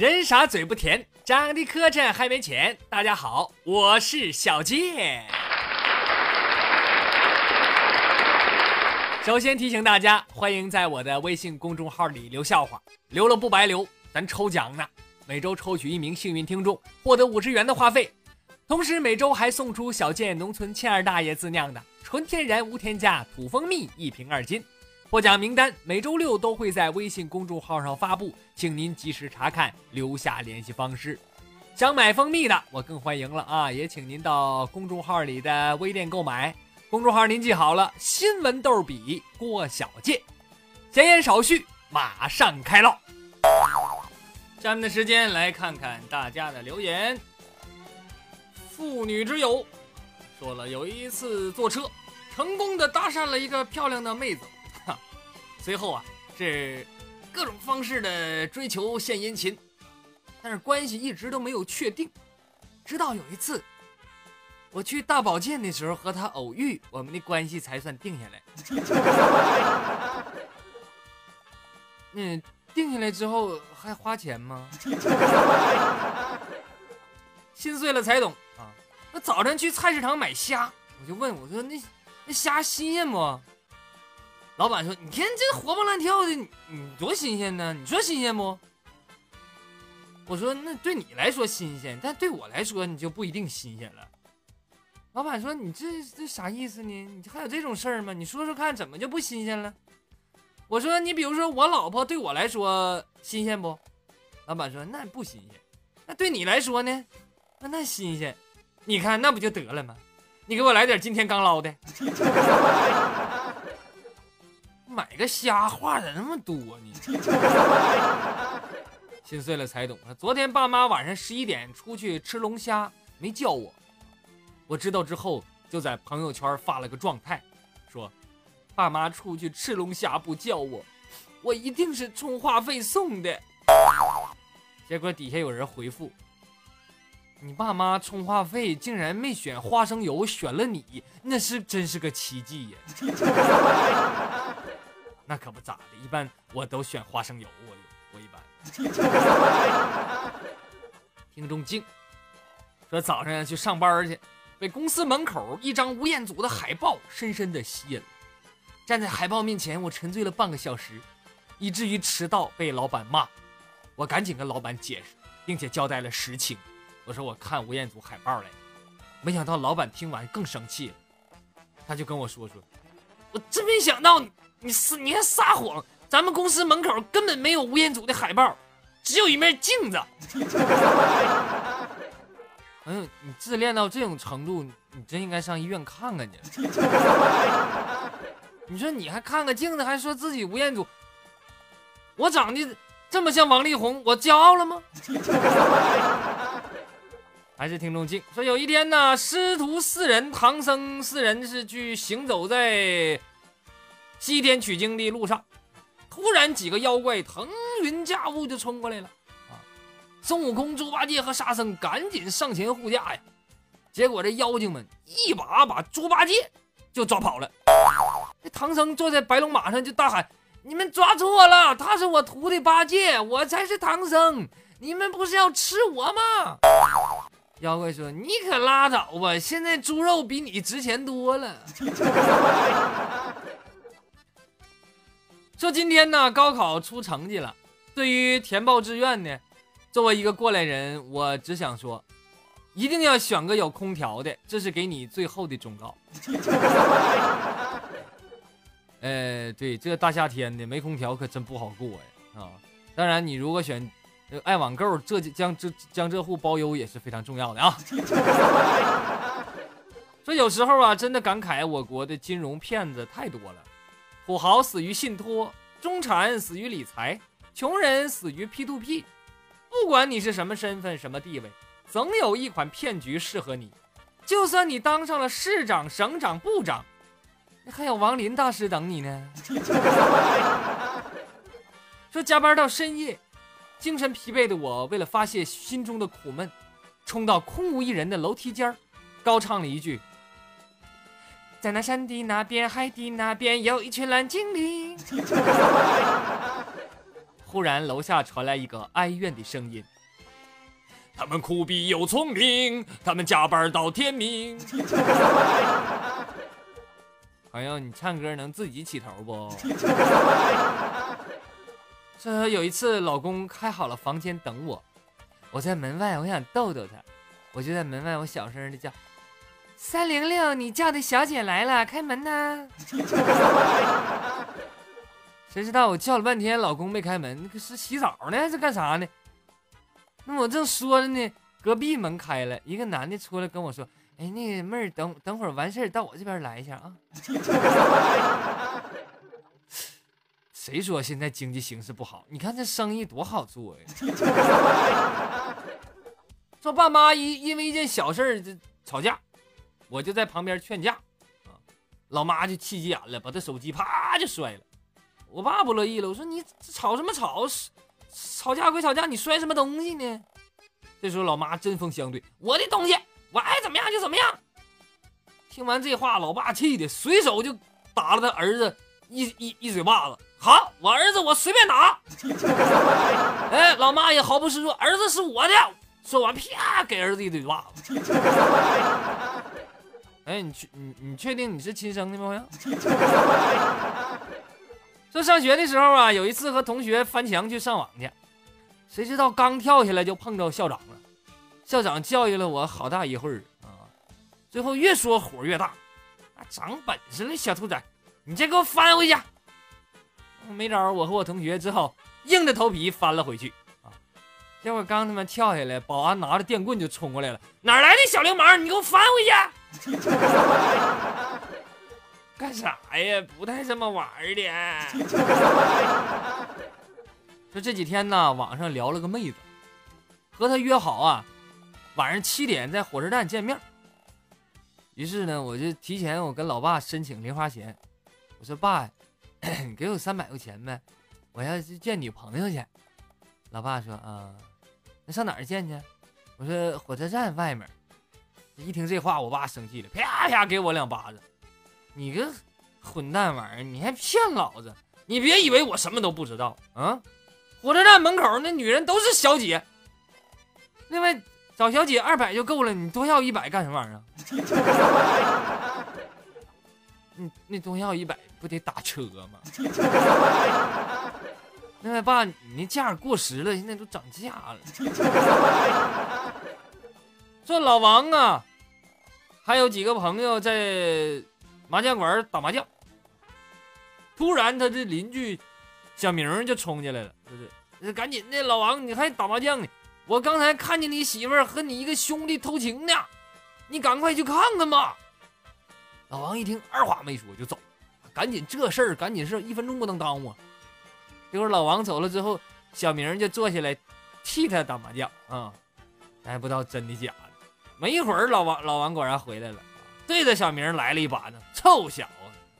人傻嘴不甜，长得磕碜还没钱。大家好，我是小健。首先提醒大家，欢迎在我的微信公众号里留笑话，留了不白留，咱抽奖呢。每周抽取一名幸运听众，获得五十元的话费，同时每周还送出小健农村欠二大爷自酿的纯天然无添加土蜂蜜一瓶二斤。获奖名单每周六都会在微信公众号上发布，请您及时查看，留下联系方式。想买蜂蜜的，我更欢迎了啊！也请您到公众号里的微店购买。公众号您记好了，新闻逗比郭小健。闲言少叙，马上开唠。下面的时间来看看大家的留言。妇女之友说了，有一次坐车，成功的搭讪了一个漂亮的妹子。随后啊，是各种方式的追求献殷勤，但是关系一直都没有确定。直到有一次，我去大保健的时候和他偶遇，我们的关系才算定下来。嗯，定下来之后还花钱吗？心碎了才懂啊！我早晨去菜市场买虾，我就问我说：“那那虾新鲜不？”老板说：“你看这活蹦乱跳的，你多新鲜呢？你说新鲜不？”我说：“那对你来说新鲜，但对我来说你就不一定新鲜了。”老板说：“你这这啥意思呢？你还有这种事儿吗？你说说看，怎么就不新鲜了？”我说：“你比如说我老婆对我来说新鲜不？”老板说：“那不新鲜。那对你来说呢？那那新鲜。你看那不就得了吗？你给我来点今天刚捞的。”买个虾话咋那么多呢？心碎了才懂啊！昨天爸妈晚上十一点出去吃龙虾，没叫我。我知道之后，就在朋友圈发了个状态，说：“爸妈出去吃龙虾不叫我，我一定是充话费送的。”结果底下有人回复：“你爸妈充话费竟然没选花生油，选了你，那是真是个奇迹呀！”那可不咋的，一般我都选花生油，我我一般。听众静说早上要去上班去，被公司门口一张吴彦祖的海报深深的吸引了。站在海报面前，我沉醉了半个小时，以至于迟到被老板骂。我赶紧跟老板解释，并且交代了实情。我说我看吴彦祖海报来没想到老板听完更生气了，他就跟我说说，我真没想到。你是你还撒谎！咱们公司门口根本没有吴彦祖的海报，只有一面镜子。哎呦，你自恋到这种程度，你真应该上医院看看去。你说你还看个镜子，还说自己吴彦祖？我长得这么像王力宏，我骄傲了吗？还是听众静说，有一天呢，师徒四人，唐僧四人是去行走在。西天取经的路上，突然几个妖怪腾云驾雾就冲过来了啊！孙悟空、猪八戒和沙僧赶紧上前护驾呀，结果这妖精们一把把猪八戒就抓跑了。这唐僧坐在白龙马上就大喊：“你们抓错了，他是我徒弟八戒，我才是唐僧，你们不是要吃我吗？”妖怪说：“你可拉倒吧，现在猪肉比你值钱多了。”说今天呢，高考出成绩了。对于填报志愿呢，作为一个过来人，我只想说，一定要选个有空调的，这是给你最后的忠告。呃，对，这大夏天的没空调可真不好过呀啊！当然，你如果选爱网购，这江浙江浙沪包邮也是非常重要的啊。说有时候啊，真的感慨我国的金融骗子太多了。土豪死于信托，中产死于理财，穷人死于 P to P。不管你是什么身份、什么地位，总有一款骗局适合你。就算你当上了市长、省长、部长，还有王林大师等你呢。说加班到深夜，精神疲惫的我，为了发泄心中的苦闷，冲到空无一人的楼梯间高唱了一句。在那山的那边，海的那边，有一群蓝精灵。忽然楼下传来一个哀怨的声音：“他们苦逼又聪明，他们加班到天明。”朋友，你唱歌能自己起头不？这有一次，老公开好了房间等我，我在门外，我想逗逗他，我就在门外，我小声的叫：“三零六，你叫的小姐来了，开门呐！” 谁知道我叫了半天，老公没开门，是洗澡呢还是干啥呢？那我正说着呢，隔壁门开了，一个男的出来跟我说。哎，那个妹儿，等等会儿完事儿到我这边来一下啊！谁说现在经济形势不好？你看这生意多好做呀！说爸妈因因为一件小事儿吵架，我就在旁边劝架啊，老妈就气急眼了，把他手机啪就摔了。我爸不乐意了，我说你吵什么吵？吵架归吵架，你摔什么东西呢？这时候老妈针锋相对，我的东西。我爱怎么样就怎么样。听完这话，老爸气的随手就打了他儿子一一一嘴巴子。好，我儿子我随便打。哎，老妈也毫不示弱，儿子是我的。说完，啪给儿子一嘴巴子。哎，你确你你确定你是亲生的吗？朋友？说上学的时候啊，有一次和同学翻墙去上网去，谁知道刚跳下来就碰到校长了。校长教育了我好大一会儿啊，最后越说火越大，长本事了，小兔崽，你再给我翻回去！没招，我和我同学只好硬着头皮翻了回去啊。结果刚他妈跳下来，保安拿着电棍就冲过来了，哪来的小流氓？你给我翻回去！干啥呀？不带这么玩的。说这几天呢，网上聊了个妹子，和她约好啊。晚上七点在火车站见面。于是呢，我就提前我跟老爸申请零花钱。我说：“爸，给我三百块钱呗，我要去见女朋友去。”老爸说：“啊，那上哪儿见去？”我说：“火车站外面。”一听这话，我爸生气了，啪啪给我两巴掌。你个混蛋玩意儿，你还骗老子！你别以为我什么都不知道啊！火车站门口那女人都是小姐。另外。找小姐二百就够了，你多要一百干什么玩意儿？你，那多要一百不得打车吗？那爸，你那价过时了，现在都涨价了。说老王啊，还有几个朋友在麻将馆打麻将，突然他的邻居小明就冲进来了，就是赶紧的，老王你还打麻将呢？我刚才看见你媳妇儿和你一个兄弟偷情呢，你赶快去看看吧。老王一听，二话没说就走，赶紧这事儿赶紧事一分钟不能耽误。一会儿老王走了之后，小明就坐下来替他打麻将啊，咱也不知道真的假的。没一会儿，老王老王果然回来了，对着小明来了一巴掌：“臭小子，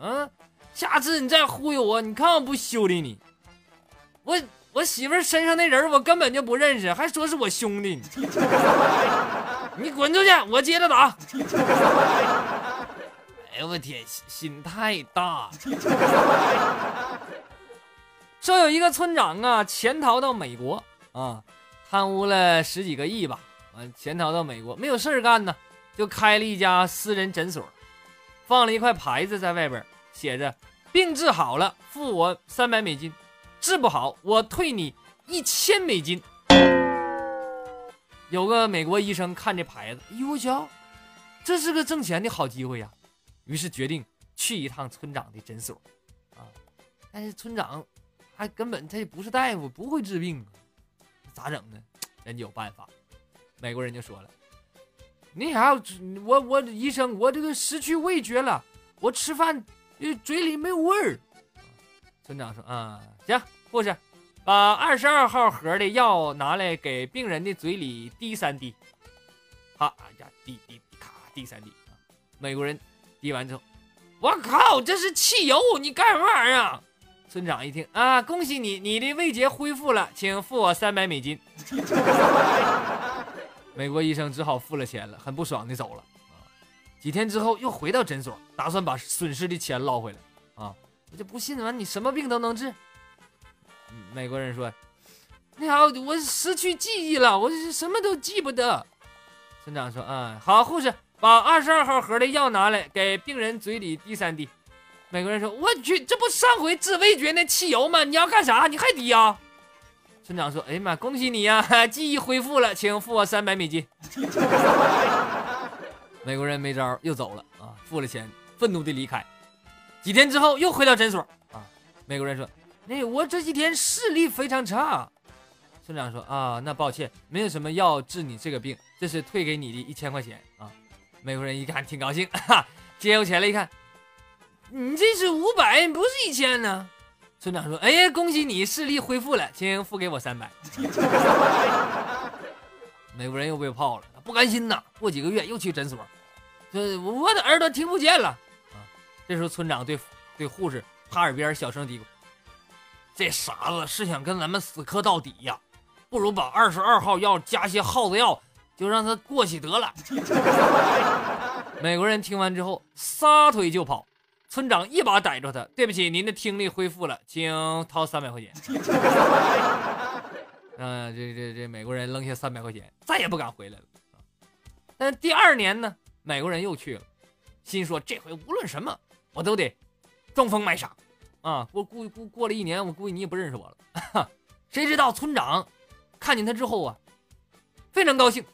嗯，下次你再忽悠我，你看我不修理你，我。”我媳妇身上那人我根本就不认识，还说是我兄弟，你滚出去！我接着打。哎呦我天，心太大。说有一个村长啊，潜逃到美国啊，贪污了十几个亿吧，完潜逃到美国，没有事儿干呢，就开了一家私人诊所，放了一块牌子在外边，写着“病治好了，付我三百美金”。治不好，我退你一千美金。有个美国医生看这牌子，哎呦我瞧，这是个挣钱的好机会呀，于是决定去一趟村长的诊所。啊，但是村长还根本他也不是大夫，不会治病啊，咋整呢？人家有办法，美国人就说了：“那啥，我我医生，我这个失去味觉了，我吃饭嘴里没有味儿。”村长说：“啊，行。”护士，把二十二号盒的药拿来，给病人的嘴里滴三滴。好，呀，滴滴咔，滴三滴。美国人滴完之后，我靠，这是汽油！你干什么玩意儿？村长一听啊，恭喜你，你的味觉恢复了，请付我三百美金。美国医生只好付了钱了，很不爽的走了。啊几天之后又回到诊所，打算把损失的钱捞回来。啊，我就不信完你什么病都能治。美国人说：“你好，我失去记忆了，我什么都记不得。”村长说：“嗯，好，护士把二十二号盒的药拿来，给病人嘴里滴三滴。”美国人说：“我去，这不上回治味觉那汽油吗？你要干啥？你还滴啊？”村长说：“哎呀妈，恭喜你呀，记忆恢复了，请付我三百美金。”美国人没招，又走了啊，付了钱，愤怒地离开。几天之后，又回到诊所啊。美国人说：“那我这几天视力非常差。”村长说：“啊，那抱歉，没有什么药治你这个病，这是退给你的一千块钱啊。”美国人一看挺高兴，哈，接过钱来一看，你这是五百，不是一千呢。村长说：“哎呀，恭喜你视力恢复了，请付给我三百。”美国人又被泡了，不甘心呐，过几个月又去诊所。这我的耳朵听不见了啊！这时候村长对对护士趴耳边小声嘀咕：“这傻子是想跟咱们死磕到底呀？不如把二十二号药加些耗子药，就让他过去得了。”美国人听完之后撒腿就跑，村长一把逮住他：“对不起，您的听力恢复了，请掏三百块钱。”嗯，这这这美国人扔下三百块钱，再也不敢回来了。但第二年呢？美国人又去了，心说这回无论什么我都得装疯卖傻啊！过过过过了一年，我估计你也不认识我了。谁知道村长看见他之后啊，非常高兴，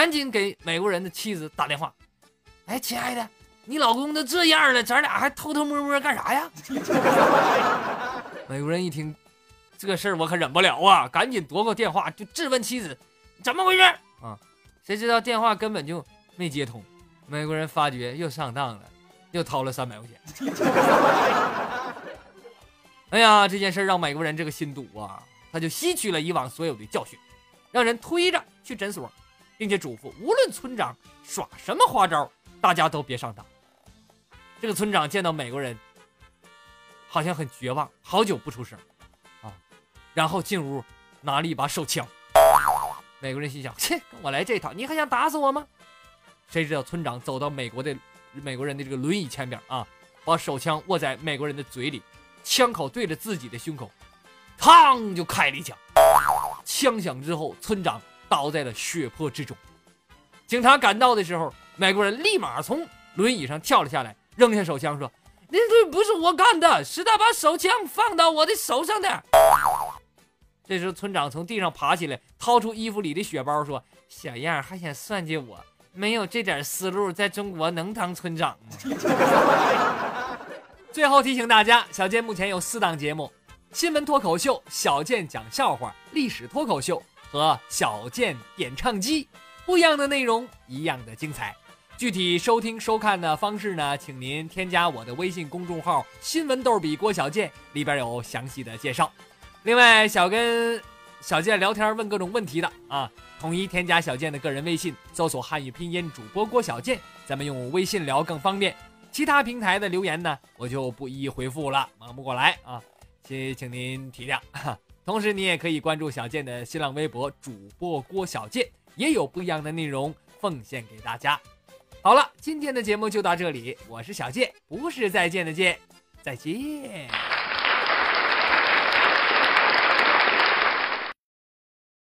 赶紧给美国人的妻子打电话：“哎，亲爱的，你老公都这样了，咱俩还偷偷摸摸干啥呀？” 美国人一听这事儿，我可忍不了啊，赶紧夺过电话就质问妻子：“怎么回事？”啊，谁知道电话根本就没接通。美国人发觉又上当了，又掏了三百块钱。哎呀，这件事让美国人这个心堵啊，他就吸取了以往所有的教训，让人推着去诊所，并且嘱咐无论村长耍什么花招，大家都别上当。这个村长见到美国人，好像很绝望，好久不出声啊，然后进屋拿了一把手枪。美国人心想：切，跟我来这套，你还想打死我吗？谁知道村长走到美国的美国人的这个轮椅前边啊，把手枪握在美国人的嘴里，枪口对着自己的胸口，嘡就开了一枪。枪响之后，村长倒在了血泊之中。警察赶到的时候，美国人立马从轮椅上跳了下来，扔下手枪说：“那这不是我干的，是他把手枪放到我的手上的。”这时，村长从地上爬起来，掏出衣服里的血包，说：“小样，还想算计我？”没有这点思路，在中国能当村长吗？最后提醒大家，小健目前有四档节目：新闻脱口秀、小健讲笑话、历史脱口秀和小健点唱机。不一样的内容，一样的精彩。具体收听收看的方式呢？请您添加我的微信公众号“新闻逗比郭小健”，里边有详细的介绍。另外，想跟小健聊天问各种问题的啊。统一添加小健的个人微信，搜索汉语拼音主播郭小健，咱们用微信聊更方便。其他平台的留言呢，我就不一一回复了，忙不过来啊，请请您体谅。同时，你也可以关注小健的新浪微博主播郭小健，也有不一样的内容奉献给大家。好了，今天的节目就到这里，我是小健，不是再见的见，再见。